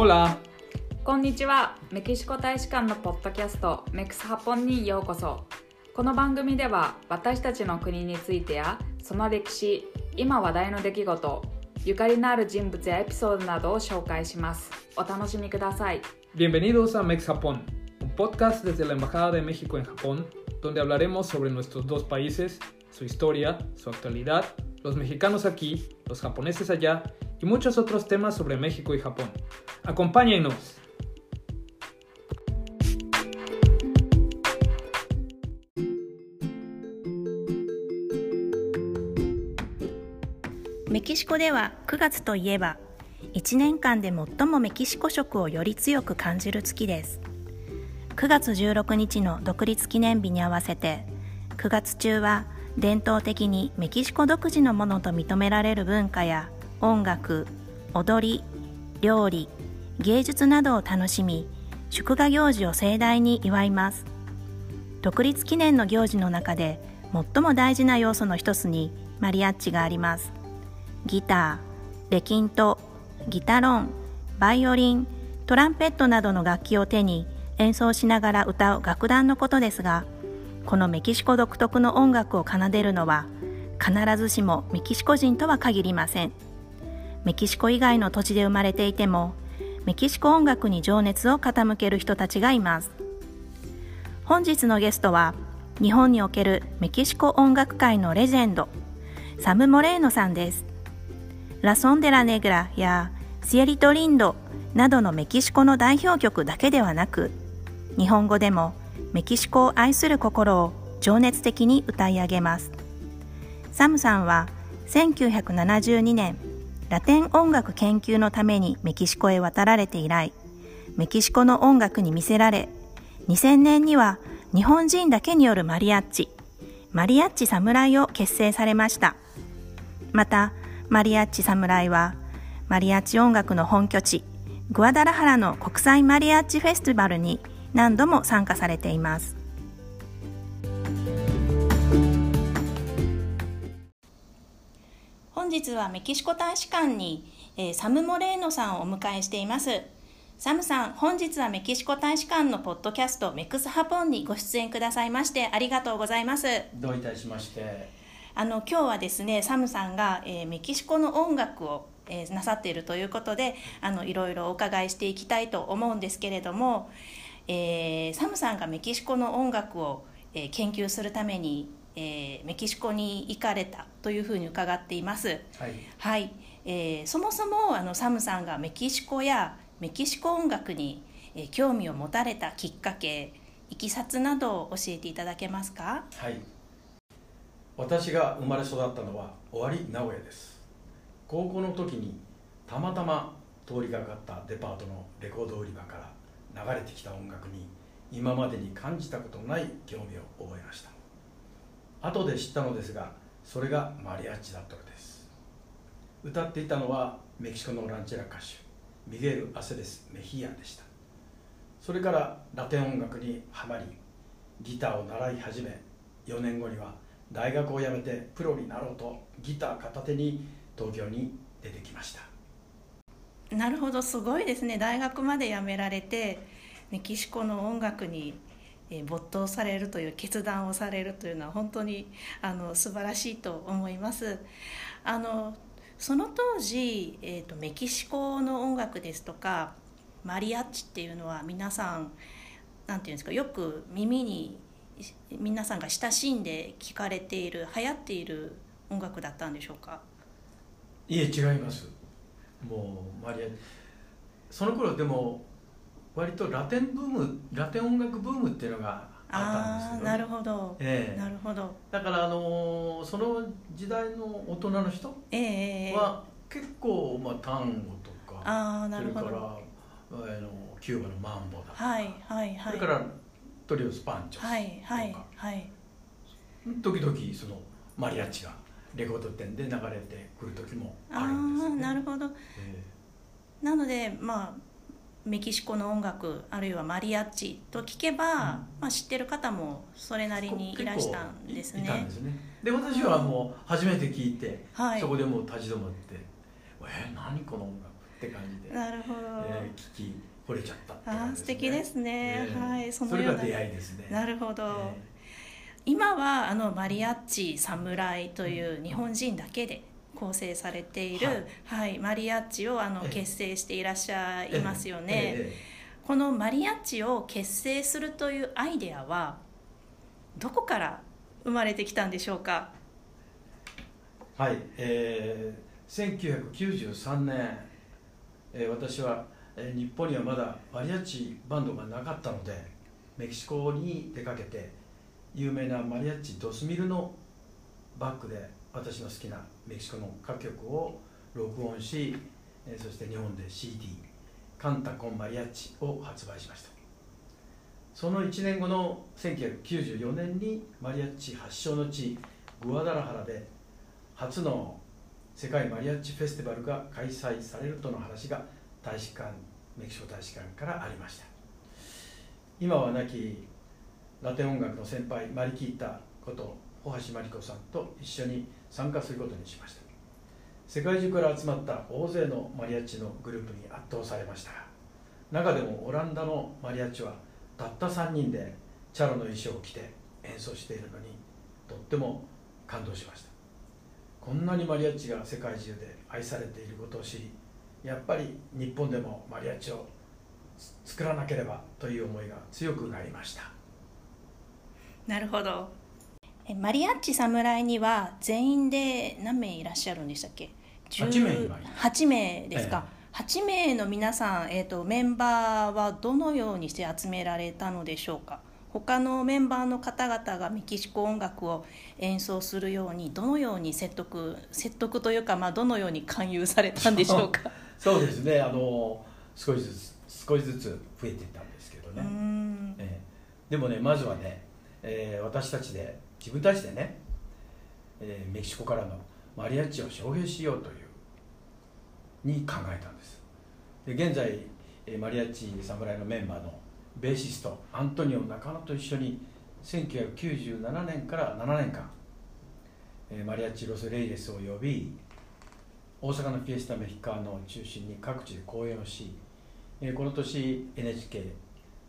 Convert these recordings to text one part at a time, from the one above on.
Hola! こんにちはメキシコ大使館のポッドキャストメクスハポンにようこそこの番組では私たちの国についてやその歴史今話題の出来事ゆかりのある人物やエピソードなどを紹介しますお楽しみください Bienvenidos a Mex Japón, un podcast desde la Embajada de México en Japón, donde hablaremos sobre nuestros dos países, su historia, su actualidad, los mexicanos aquí, los japoneses allá y muchos otros temas sobre México y Japón. Acompáñenos. メキシコでは9月といえば1年間で最もメキシコ色をより強く感じる月です9月16日の独立記念日に合わせて9月中は伝統的にメキシコ独自のものと認められる文化や音楽踊り料理芸術などを楽しみ祝賀行事を盛大に祝います独立記念の行事の中で最も大事な要素の一つにマリアッチがありますギター、レキント、ギタロン、バイオリン、トランペットなどの楽器を手に演奏しながら歌う楽団のことですが、このメキシコ独特の音楽を奏でるのは必ずしもメキシコ人とは限りません。メキシコ以外の土地で生まれていても、メキシコ音楽に情熱を傾ける人たちがいます。本日のゲストは、日本におけるメキシコ音楽界のレジェンド、サム・モレーノさんです。ラソンデラネグラやシエリトリンドなどのメキシコの代表曲だけではなく、日本語でもメキシコを愛する心を情熱的に歌い上げます。サムさんは1972年、ラテン音楽研究のためにメキシコへ渡られて以来、メキシコの音楽に魅せられ、2000年には日本人だけによるマリアッチ、マリアッチ侍を結成されました。また、マリアッチ侍は、マリアッチ音楽の本拠地、グアダラハラの国際マリアッチフェスティバルに何度も参加されています。本日はメキシコ大使館に、えー、サム・モレーノさんをお迎えしています。サムさん、本日はメキシコ大使館のポッドキャストメクスハポンにご出演くださいましてありがとうございます。どういたしまして。あの今日はですねサムさんが、えー、メキシコの音楽を、えー、なさっているということであのいろいろお伺いしていきたいと思うんですけれども、えー、サムさんがメキシコの音楽を、えー、研究するために、えー、メキシコに行かれたというふうに伺っています。はい、はい、えー、そもそもあのサムさんがメキシコやメキシコ音楽に、えー、興味を持たれたきっかけいきさつなどを教えていただけますか？はい。私が生まれ育ったのは尾張名古屋です。高校の時にたまたま通りがかったデパートのレコード売り場から流れてきた音楽に今までに感じたことのない興味を覚えました後で知ったのですがそれがマリアッチだったのです。歌っていたのはメキシコのランチェラ歌手ミゲル・アセレス・メヒアでした。それからラテン音楽にはまりギターを習い始め4年後には大学を辞めてプロになろうとギター片手に東京に出てきました。なるほどすごいですね。大学まで辞められてメキシコの音楽に没頭されるという決断をされるというのは本当にあの素晴らしいと思います。あのその当時、えーと、とメキシコの音楽ですとかマリアッチっていうのは皆さんなんていうんですかよく耳に皆さんが親しんで聴かれている流行っている音楽だったんでしょうか？いえ違います。もうマリアその頃でも割とラテンブームラテン音楽ブームっていうのがあったんですよなるほど、ええ、なるほど。だからあのその時代の大人の人は結構、まあ、タンゴとかあなるほど。それからあのキューバのマンボだとか、はいはいはい、それからトリオスパンチョスとか、はいはいはい、時々そのマリアッチがレコード店で流れてくる時もあるんですよ、ね、なるほど、えー、なのでまあメキシコの音楽あるいはマリアッチと聞けば、うん、まあ、知ってる方もそれなりにいらしたんですね。で、ね、私はもう初めて聞いて、はい、そこでもう立ち止まって「えー、何この音楽」って感じで、なるほど、えー聞き惚れちゃったってあ素敵ですね。えーはいそそのよ出会いですね。なるほど、え今はあのマリアッチ侍という日本人だけで構成されている、ははいいマリアッチをあのええ。結成していらっしゃーいますよね、えこのマリアッチを結成するというアイデアはどこから生まれてきたんでしょうか？ーはい、えー、1993年、えー私は、えー日本にはまだマリアッチバンドがなかったのでメキシコに出かけて有名なマリアッチ・ドスミルのバックで私の好きなメキシコの歌曲を録音し、えそして日本で CD「カンタコン・マリアッチ」を発売しました。その1年後の1994年にマリアッチ発祥の地グアダラハラで初の世界マリアッチフェスティバルが開催されるとの話が大使館メキシコ大使館からありました。今は亡きラテン音楽の先輩マリキータこと大橋真理子さんと一緒に参加することにしました。世界中から集まった大勢のマリアッチのグループに圧倒されました。中でもオランダのマリアッチはたった3人でチャロの衣装を着て演奏しているのにとっても感動しました。こんなにマリアッチが世界中で愛されていることを知りやっぱり日本でもマリアッチを作らなければという思いが強くなりました。なるほど。マリアッチ侍には全員で何名いらっしゃるんでしたっけ？8名今います8名ですか、8名の皆さん、えー、とメンバーはどのようにして集められたのでしょうか？他のメンバーの方々がメキシコ音楽を演奏するようにどのように説得説得というか、まあ、どのように勧誘されたんでしょうか？そうですね。あの少しずつ少しずつ増えていったんですけどうね、ん。ええ。でもねまずはね、えー私たちで自分たちでね、えーメキシコからのマリアッチを招聘しようというに考えたんです。で現在、えーマリアッチ侍のメンバーのベーシストアントニオ中野と一緒に1997年から7年間、えーマリアッチロス・レイレスを呼び大阪のフィエスタ・メヒカーノを中心に各地で公演をし、えーこの年 NHK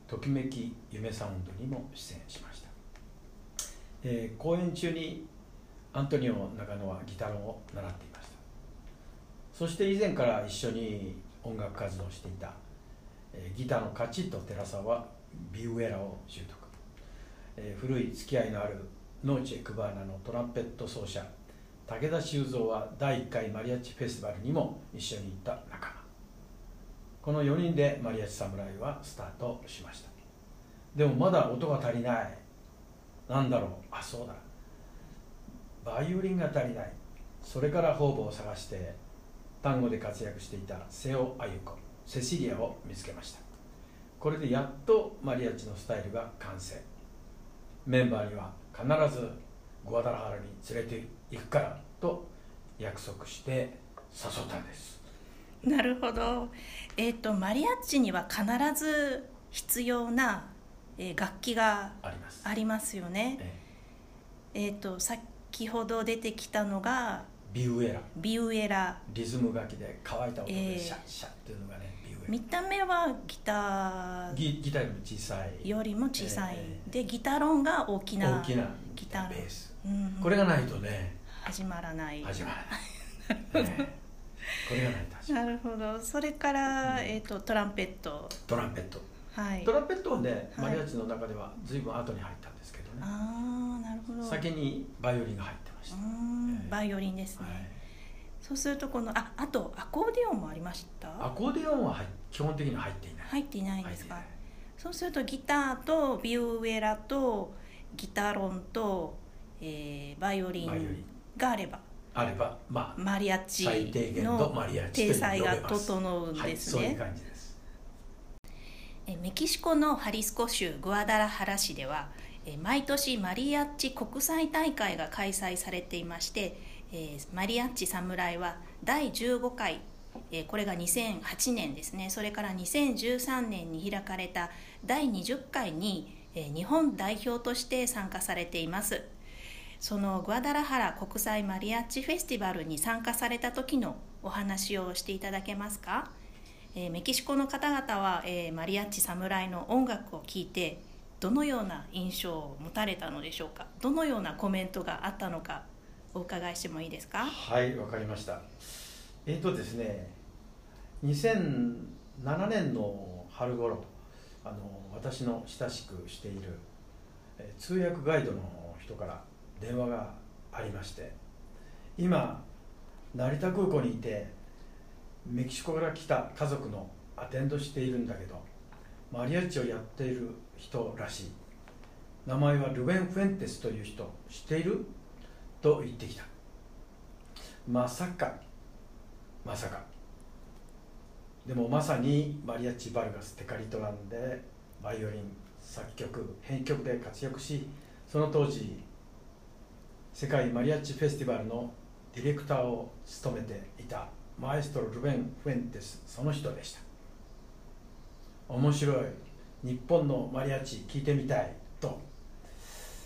ときめき夢サウンドにも出演しました、えー公演中にアントニオ中野はギターを習っていました。そして以前から一緒に音楽活動していた、えーギターのカチッと寺澤はビウエラを習得、えー古い付き合いのあるノーチェ・クバーナのトランペット奏者武田修造は第1回マリアッチフェスティバルにも一緒に行った仲間。この4人でマリアッチ侍はスタートしました。でもまだ音が足りない。なんだろう。あそうだ。バイオリンが足りない。それから方々を探して単語で活躍していた瀬尾あゆ子セシリアを見つけました。これでやっとマリアッチのスタイルが完成。メンバーには必ずグアダラハラに連れて行くからと約束して誘ったんです。なるほど、えー、とマリアッチには必ず必要な、えー楽器があります。よね、ええ。ー、と先ほど出てきたのがビウエラ。ビウエラ。リズム楽器で乾いた音ええでシャッシャッっていうのがねビウエラ。見た目はギター。ギギターよりも小さい。よりも小さい、えーでギタロンが大きな大きなギターベース。うんこれがないとね。始まらない。始まらない、ね これがないとなるほど。それから、えー、とトランペット。トランペットはい。トランペットはね、はい。マリアッチの中では随分後に入ったんですけどね。ああなるほど。先にバイオリンが入ってましうた、ええ。んバイオリンですね、はい。そうするとこのああとアコーディオンもありました？アコーディオンは入基本的には入っていない。入っていないんですか、そうするとギターとビューエラとギタロンと、えーバイオリンがあれば。あればまあマリアッチ最低限ののマリアッチと体裁が整うんですね、はい、そういう感じです。えメキシコのハリスコ州グアダラハラ市では毎年マリアッチ国際大会が開催されていましてマリアッチ侍は第15回これが2008年ですね。それから2013年に開かれた第20回に日本代表として参加されています。そのグアダラハラ国際マリアッチフェスティバルに参加された時のお話をしていただけますか？えーメキシコの方々は、えーマリアッチ侍の音楽を聴いてどのような印象を持たれたのでしょうか？どのようなコメントがあったのかお伺いしてもいいですか？はいわかりました。えっ、とですね2007年の春頃あの私の親しくしているえ通訳ガイドの人から電話がありまして今成田空港にいてメキシコから来た家族のアテンドしているんだけどマリアッチをやっている人らしい。名前はルベン・フェンテスという人知っている？と言ってきた。まさか。まさか。でもまさにマリアッチ・バルガス・テカリトランでバイオリン作曲編曲で活躍しその当時世界マリアッチフェスティバルのディレクターを務めていた。マエストロ・ルベン・フェンテスその人でした。面白い日本のマリアッチ聴いてみたいと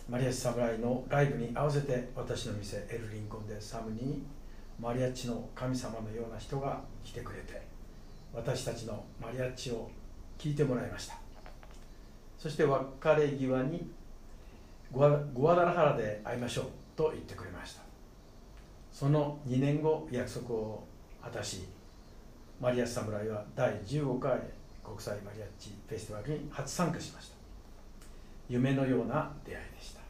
マリアッチ侍のライブに合わせて私の店エル・リンコンでサムにマリアッチの神様のような人が来てくれて私たちのマリアッチを聴いてもらいました。そして別れ際にグアグアダラハラで会いましょうと言ってくれました。その2年後約束を果たしマリアッチ侍は第15回国際マリアッチフェスティバルに初参加しました。夢のような出会いでした。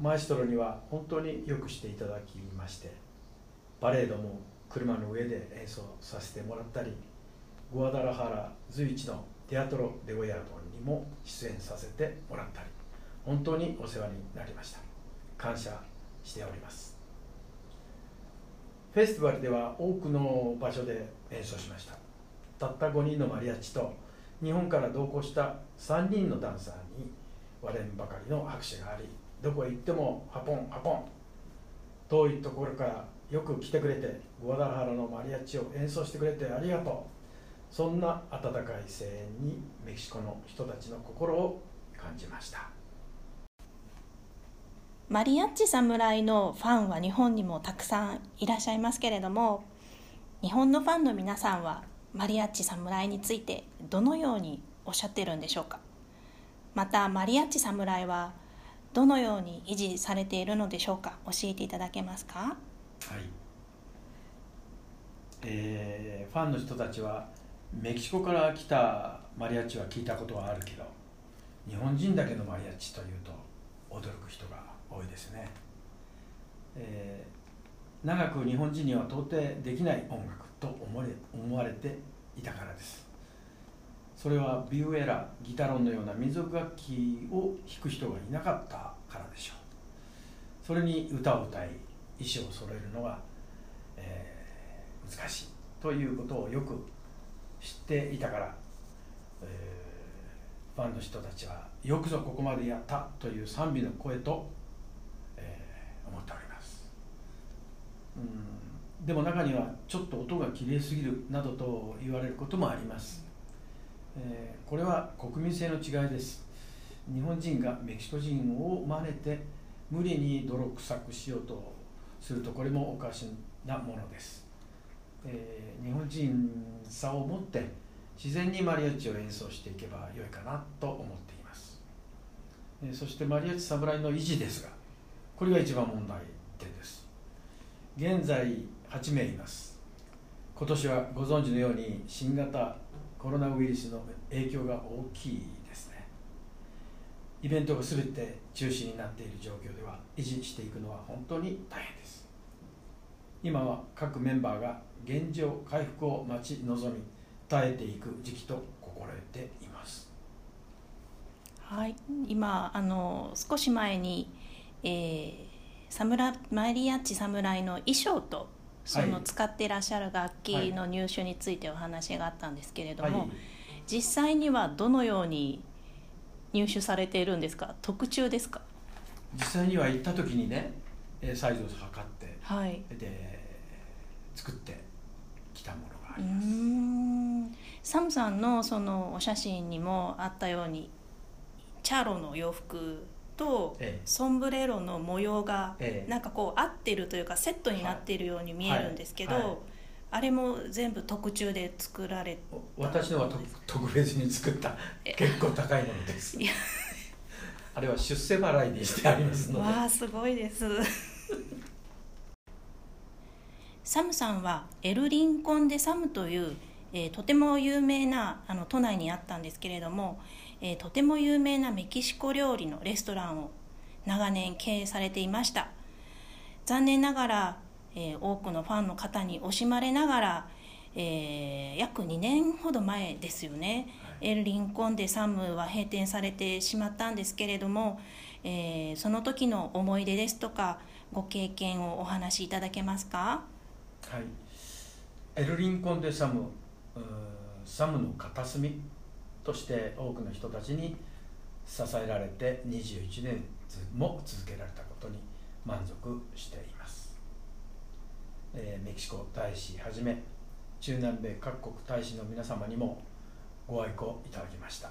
マエストロには本当によくしていただきましてパレードも車の上で演奏させてもらったりグアダラハラ随一のテアトロ・デゴヤルドにも出演させてもらったり本当にお世話になりました。感謝しております。フェスティバルでは多くの場所で演奏しました。たった5人のマリアッチと日本から同行した3人のダンサーに割れんばかりの拍手がありどこへ行ってもハポンハポン遠いところからよく来てくれてグアダラハラのマリアッチを演奏してくれてありがとう。そんな温かい声援にメキシコの人たちの心を感じました。マリアッチ侍のファンは日本にもたくさんいらっしゃいますけれども日本のファンの皆さんはマリアッチ侍についてどのようにおっしゃってるんでしょうか？またマリアッチ侍はどのように維持されているのでしょうか？教えていただけますか？はい、えーファンの人たちはメキシコから来たマリアッチは聞いたことはあるけど日本人だけのマリアッチというと驚く人が多いですね、えー長く日本人には到底できない音楽と思われ思われていたからです。それはビューエラギタロンのような民族楽器を弾く人がいなかったからでしょう。それに歌を歌い衣装を揃えるのが、えー難しいということをよく知っていたから、えーファンの人たちはよくぞここまでやったという賛美の声と、思っております。うん。でも中にはちょっと音がきれいすぎるなどと言われることもあります、えーこれは国民性の違いです。日本人がメキシコ人を真似て無理に泥臭くしようとするとこれもおかしなものです、えー日本人さを持って自然にマリアッチを演奏していけばよいかなと思っています、えそしてマリアッチ侍の維持ですがこれが一番問題点です。現在8名います。今年はご存知のように新型コロナウイルスの影響が大きいですね。イベントが全て中止になっている状況では維持していくのは本当に大変です。今は各メンバーが現状回復を待ち望み耐えていく時期と心得ています。はい、今あの少し前に、えー、サムラマリアッチ侍の衣装とそのはい使っていらっしゃる楽器の入手についてお話があったんですけれども、はい。実際にはどのように入手されているんですか？特注ですか？実際には行った時にねえーサイズを測ってはい。で作ってきたものがあります。ん。サムさんのそのお写真にもあったようにチャロの洋服とええ。ソンブレロの模様がええ。なんかこう合ってるというかセットになっているように見えるんですけど、あれも全部特注で作られ私のは特特別に作った。結構高いものです。あれは出世払いにしてありますので。わあすごいです。サムさんはエル・リンコン・デ・サムという、えーとても有名なあの都内にあったんですけれども、えーとても有名なメキシコ料理のレストランを長年経営されていました。残念ながら、えー多くのファンの方に惜しまれながら、えー約2年ほど前ですよね、エル・リンコン・デ・サムは閉店されてしまったんですけれども、えーその時の思い出ですとかご経験をお話しいただけますか？はい、エル・リンコン・デ・サムサムの片隅？として多くの人たちに支えられて21年も続けられたことに満足しています、えーメキシコ大使はじめ中南米各国大使の皆様にもご愛顧いただきました。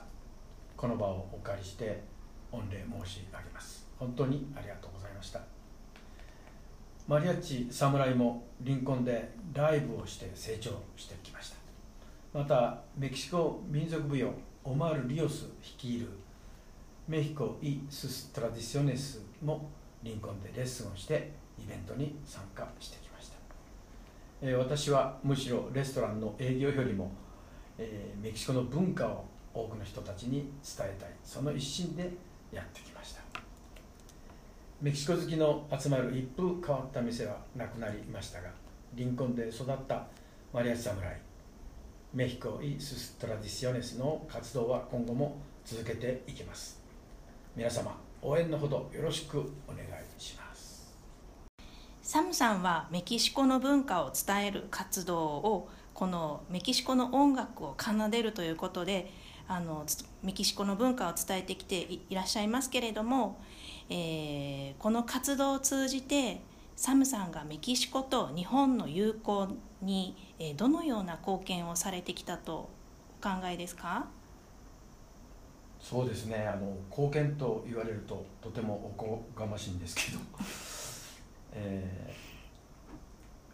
この場をお借りして御礼申し上げます。本当にありがとうございました。マリアッチ侍もリンコンでライブをして成長してきました。またメキシコ民族舞踊オマール・リオス率いるメヒコ・イ・スス・トラディショネスもリンコンでレッスンをしてイベントに参加してきました、えー私はむしろレストランの営業よりも、えーメキシコの文化を多くの人たちに伝えたいその一心でやってきました。メキシコ好きの集まる一風変わった店はなくなりましたがリンコンで育ったマリアチ侍。メヒコ・イ・スス・トラディシオネスの活動は今後も続けていきます皆様応援のほどよろしくお願いしますサムさんはメキシコの文化を伝える活動をこのメキシコの音楽を奏でるということであのメキシコの文化を伝えてきていいらっしゃいますけれども、えーこの活動を通じてサムさんがメキシコと日本の友好に、どのような貢献をされてきたとお考えですか？そうですね。あの貢献と言われるととてもおこがましいんですけど、えー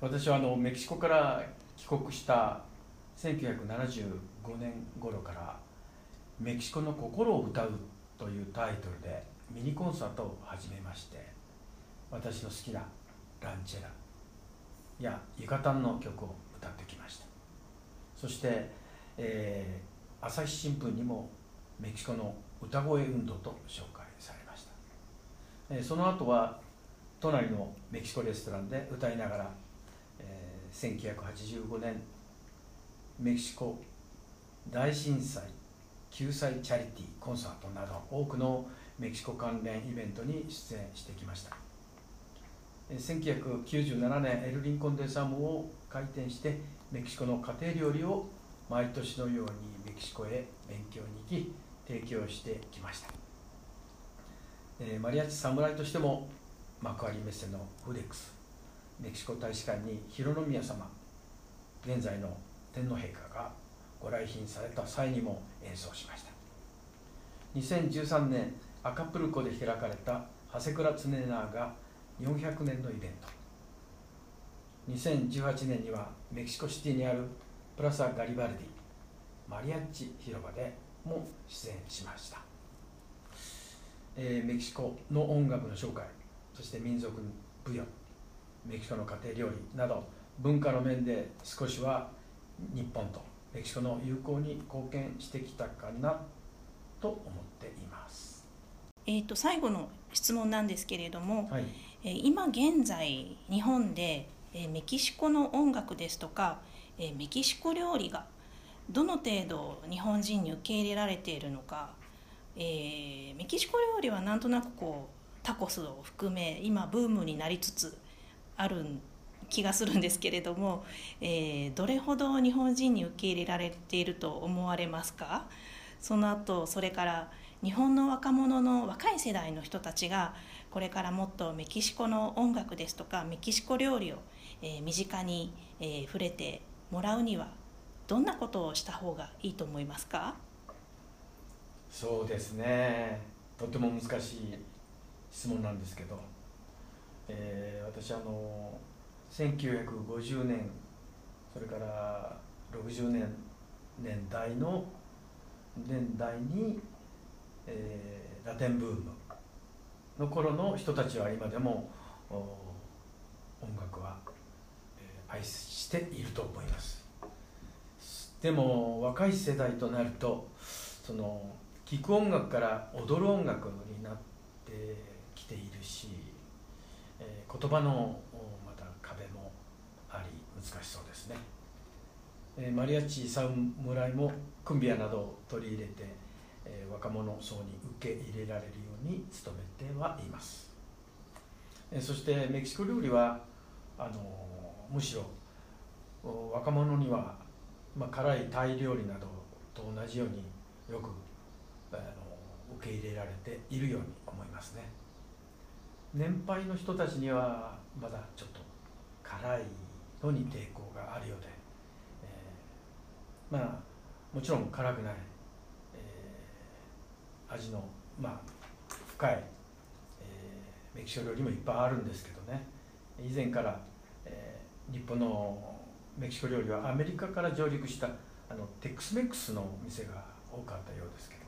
私はあのメキシコから帰国した1975年頃から「メキシコの心を歌う」というタイトルでミニコンサートを始めまして私の好きなランチェラ。やユカタンの曲を歌ってきました。そして、えー朝日新聞にもメキシコの歌声運動と紹介されました、えーその後は隣のメキシコレストランで歌いながら、えー1985年メキシコ大震災救済チャリティーコンサートなど多くのメキシコ関連イベントに出演してきました。1997年エル・リンコン・デ・サムを開店してメキシコの家庭料理を毎年のようにメキシコへ勉強に行き提供してきました、えーマリアッチ侍としても幕張メッセのフデックスメキシコ大使館に広宮様現在の天皇陛下がご来賓された際にも演奏しました。2013年アカプルコで開かれた長谷倉常長が400年のイベント2018年にはメキシコシティにあるプラサ・ガリバルディマリアッチ広場でも出演しました、えーメキシコの音楽の紹介そして民族舞踊メキシコの家庭料理など文化の面で少しは日本とメキシコの友好に貢献してきたかなと思っています。えー、と最後の質問なんですけれども、はい、えー今現在日本で、えーメキシコの音楽ですとか、えーメキシコ料理がどの程度日本人に受け入れられているのか、えーメキシコ料理はなんとなくこうタコスを含め今ブームになりつつある気がするんですけれども、えーどれほど日本人に受け入れられていると思われますか？その後それから日本の若者の若い世代の人たちがこれからもっとメキシコの音楽ですとかメキシコ料理を、え身近に、え触れてもらうにはどんなことをした方がいいと思いますか？そうですね。とても難しい質問なんですけど、えー私あの1950年それから60年年代の年代に、えーラテンブームの頃の人たちは今でも音楽は、えー愛していると思います。でも若い世代となるとその聴く音楽から踊る音楽になってきているし、えー言葉のまた壁もあり難しそうですね、えーマリアッチ侍もクンビアなどを取り入れて、え若者層に受け入れられるように努めてはいます、えそしてメキシコ料理はあのむしろ若者には、まあ、辛いタイ料理などと同じようによくあの受け入れられているように思いますね。年配の人たちにはまだちょっと辛いのに抵抗があるようで、えーまあもちろん辛くない、味の、まあ、深い、えーメキシコ料理もいっぱいあるんですけどね。以前から、えー日本のメキシコ料理はアメリカから上陸したあのテックスメックスの店が多かったようですけど。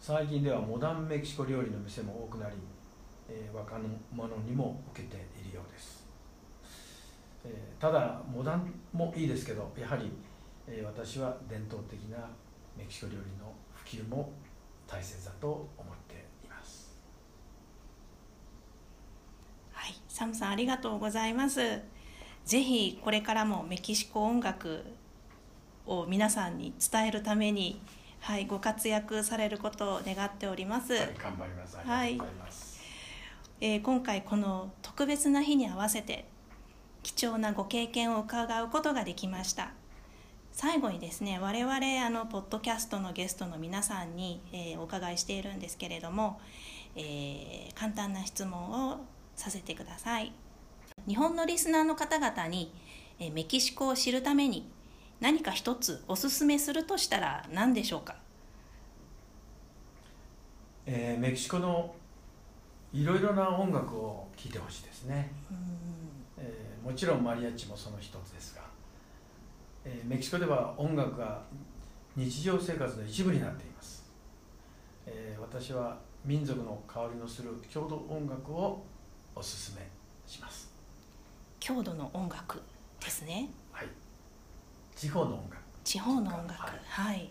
最近ではモダンメキシコ料理の店も多くなり、えー若者にも受けているようです、えーただモダンもいいですけどやはり、えー私は伝統的なメキシコ料理の普及も大切だと思っています。はい、サムさんありがとうございます。ぜひこれからもメキシコ音楽を皆さんに伝えるために、はい、ご活躍されることを願っております。はい頑張ります。ありがとうございます、えー今回この特別な日に合わせて貴重なご経験を伺うことができました最後にですね我々あのポッドキャストのゲストの皆さんに、えーお伺いしているんですけれども、えー簡単な質問をさせてください。日本のリスナーの方々に、えーメキシコを知るために何か一つおすすめするとしたら何でしょうか？えーメキシコのいろいろな音楽を聴いてほしいですね、えーもちろんマリアッチもその一つですが、えーメキシコでは音楽が日常生活の一部になっています、えー私は民族の香りのする郷土音楽をおすすめします。郷土の音楽ですね。はい。地方の音楽。地方の音楽。ははい。い、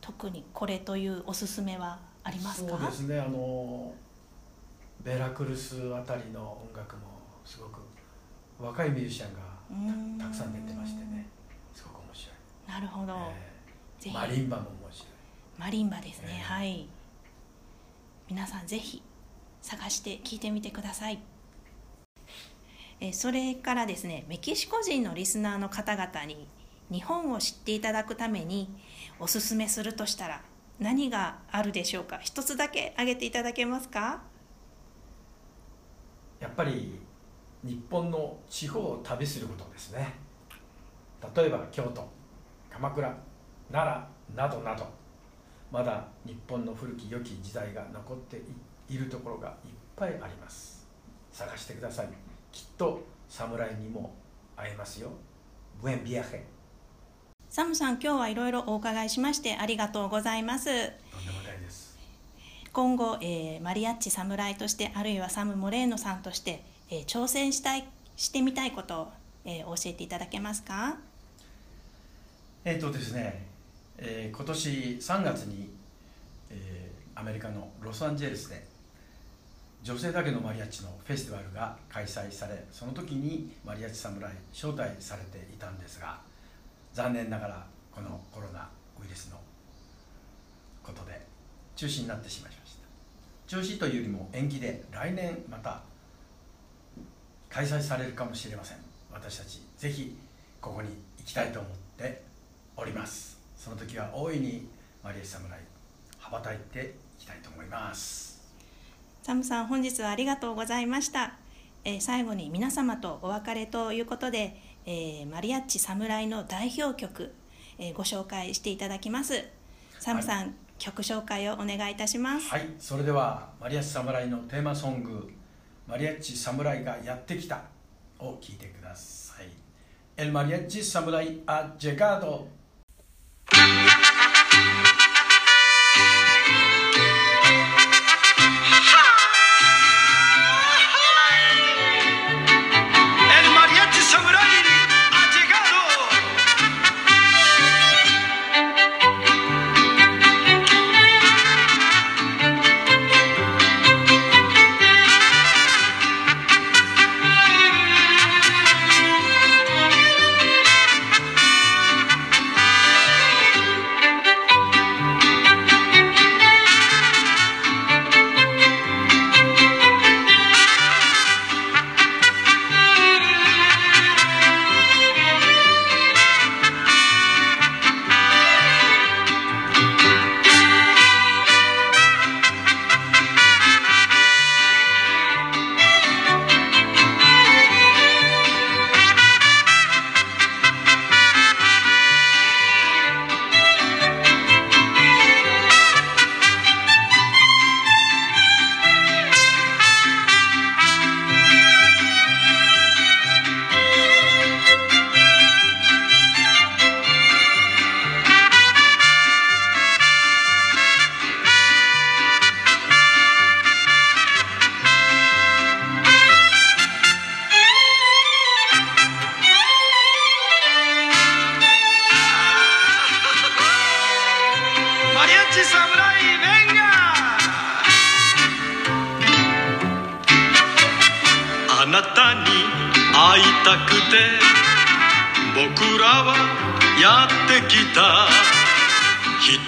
特にこれというおすすめはありますか？そうですね。あのベラクルスあたりの音楽もすごく若いミュージシャンがたくさん出てましてねなるほど、えーマリンバも面白い。マリンバですね、ええ。はい。皆さんぜひ探して聞いてみてください。えーそれからですねメキシコ人のリスナーの方々に日本を知っていただくためにおすすめするとしたら何があるでしょうか？一つだけ挙げていただけますか？やっぱり日本の地方を旅することですね。例えば京都鎌倉奈良などなどまだ日本の古き良き時代が残っているところがいっぱいあります。探してください。きっと侍にも会えますよ。ブエンビアヘサムさん今日はいろいろお伺いしましてありがとうございます。今後、えーマリアッチ侍としてあるいはサム・モレーノさんとして、えー挑戦したいしてみたいことを、えー教えていただけますか？えっ、とですね、えー今年3月に、えーアメリカのロサンゼルスで女性だけのマリアッチのフェスティバルが開催されその時にマリアッチ侍招待されていたんですが残念ながらこのコロナウイルスのことで中止になってしまいました。中止というよりも延期で来年また開催されるかもしれません。私たちぜひここに行きたいと思っております。その時は大いにマリアッチ侍羽ばたいていきたいと思います。サムさん本日はありがとうございました、えー最後に皆様とお別れということで、えーマリアッチ侍の代表曲、えーご紹介していただきます。サムさん、曲紹介をお願いいたします、はい。それではマリアッチ侍のテーマソング「マリアッチ侍がやってきた」を聴いてください。El mariachi samurai ha llegado.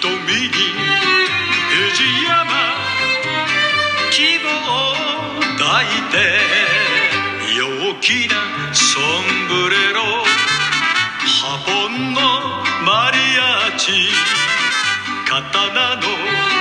瞳に藤山希望を抱いて陽気なソンブレロハポンのマリアーチ刀の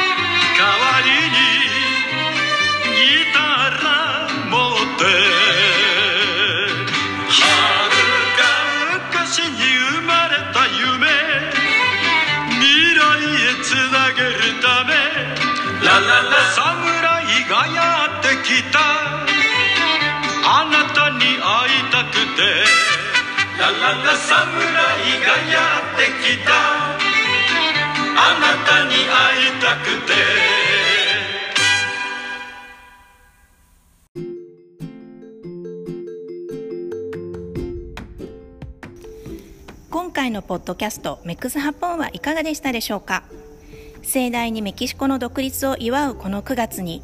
げるためラララ。侍がやってきた。あなたに会いたくて。ラララ。侍がやってきた。あなたに会いたくて。今回のポッドキャストメックスハポンはいかがでしたでしょうか？盛大にメキシコの独立を祝うこの9月に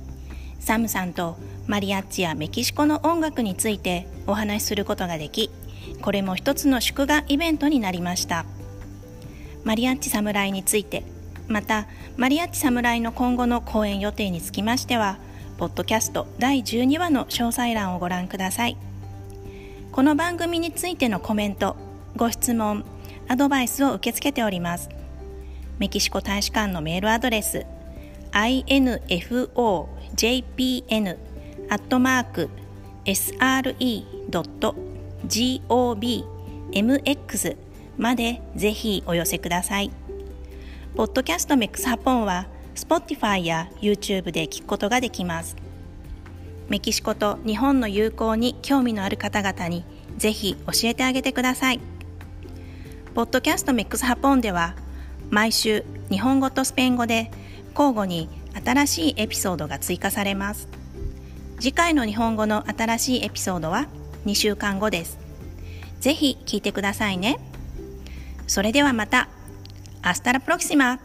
サムさんとマリアッチやメキシコの音楽についてお話しすることができこれも一つの祝賀イベントになりました。マリアッチ侍についてまたマリアッチ侍の今後の公演予定につきましてはポッドキャスト第12話の詳細欄をご覧ください。この番組についてのコメントご質問アドバイスを受け付けております。メキシコ大使館のメールアドレス infojpn アットマーク sre.gobmx までぜひお寄せください。ポッドキャストメックスハポンは Spotify や YouTube で聞くことができます。メキシコと日本の友好に興味のある方々にぜひ教えてあげてください。ポッドキャストメックスハポンでは毎週日本語とスペイン語で交互に新しいエピソードが追加されます。次回の日本語の新しいエピソードは2週間後です。ぜひ聞いてくださいね。それではまた。アスタラプロキシマ。